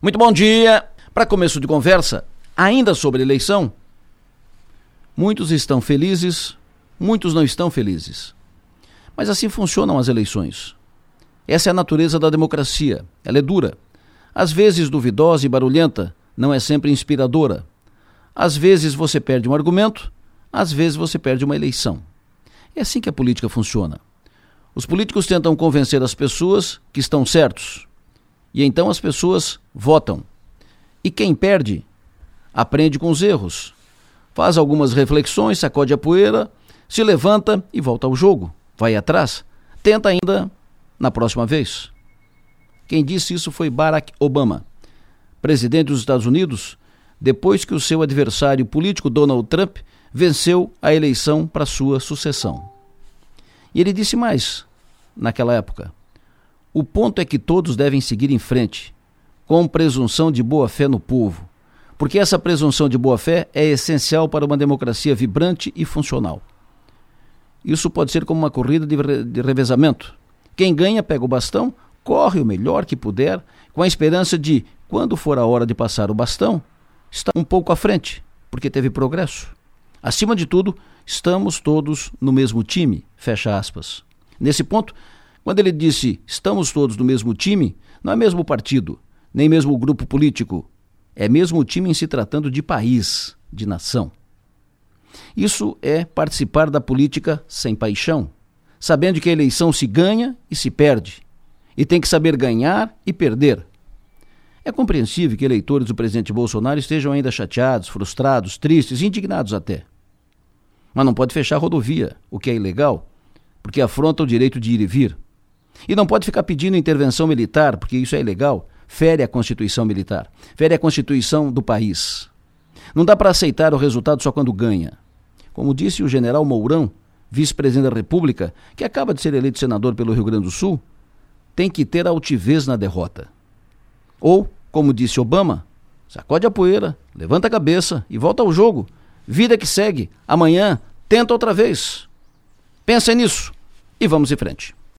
Muito bom dia. Para começo de conversa, ainda sobre eleição, muitos estão felizes, muitos não estão felizes. Mas assim funcionam as eleições. Essa é a natureza da democracia. Ela é dura. Às vezes duvidosa e barulhenta, não é sempre inspiradora. Às vezes você perde um argumento, às vezes você perde uma eleição. É assim que a política funciona. Os políticos tentam convencer as pessoas que estão certos. E então as pessoas votam. E quem perde, aprende com os erros. Faz algumas reflexões, sacode a poeira, se levanta e volta ao jogo. Vai atrás. Tenta ainda na próxima vez. Quem disse isso foi Barack Obama, presidente dos Estados Unidos, depois que o seu adversário político Donald Trump venceu a eleição para sua sucessão. E ele disse mais naquela época: o ponto é que todos devem seguir em frente, com presunção de boa fé no povo, porque essa presunção de boa fé é essencial para uma democracia vibrante e funcional. Isso pode ser como uma corrida de revezamento. Quem ganha pega o bastão, corre o melhor que puder, com a esperança de, quando for a hora de passar o bastão, estar um pouco à frente, porque teve progresso. Acima de tudo, estamos todos no mesmo time, fecha aspas. Nesse ponto, quando ele disse estamos todos no mesmo time, não é mesmo partido, nem mesmo grupo político, é mesmo o time em se tratando de país, de nação. Isso é participar da política sem paixão, sabendo que a eleição se ganha e se perde, e tem que saber ganhar e perder. É compreensível que eleitores do presidente Bolsonaro estejam ainda chateados, frustrados, tristes, indignados até. Mas não pode fechar a rodovia, o que é ilegal, porque afronta o direito de ir e vir. E não pode ficar pedindo intervenção militar, porque isso é ilegal, fere a Constituição militar, fere a Constituição do país. Não dá para aceitar o resultado só quando ganha. Como disse o general Mourão, vice-presidente da República, que acaba de ser eleito senador pelo Rio Grande do Sul, tem que ter altivez na derrota. Ou, como disse Obama, sacode a poeira, levanta a cabeça e volta ao jogo. Vida que segue. Amanhã, tenta outra vez. Pensa nisso e vamos em frente.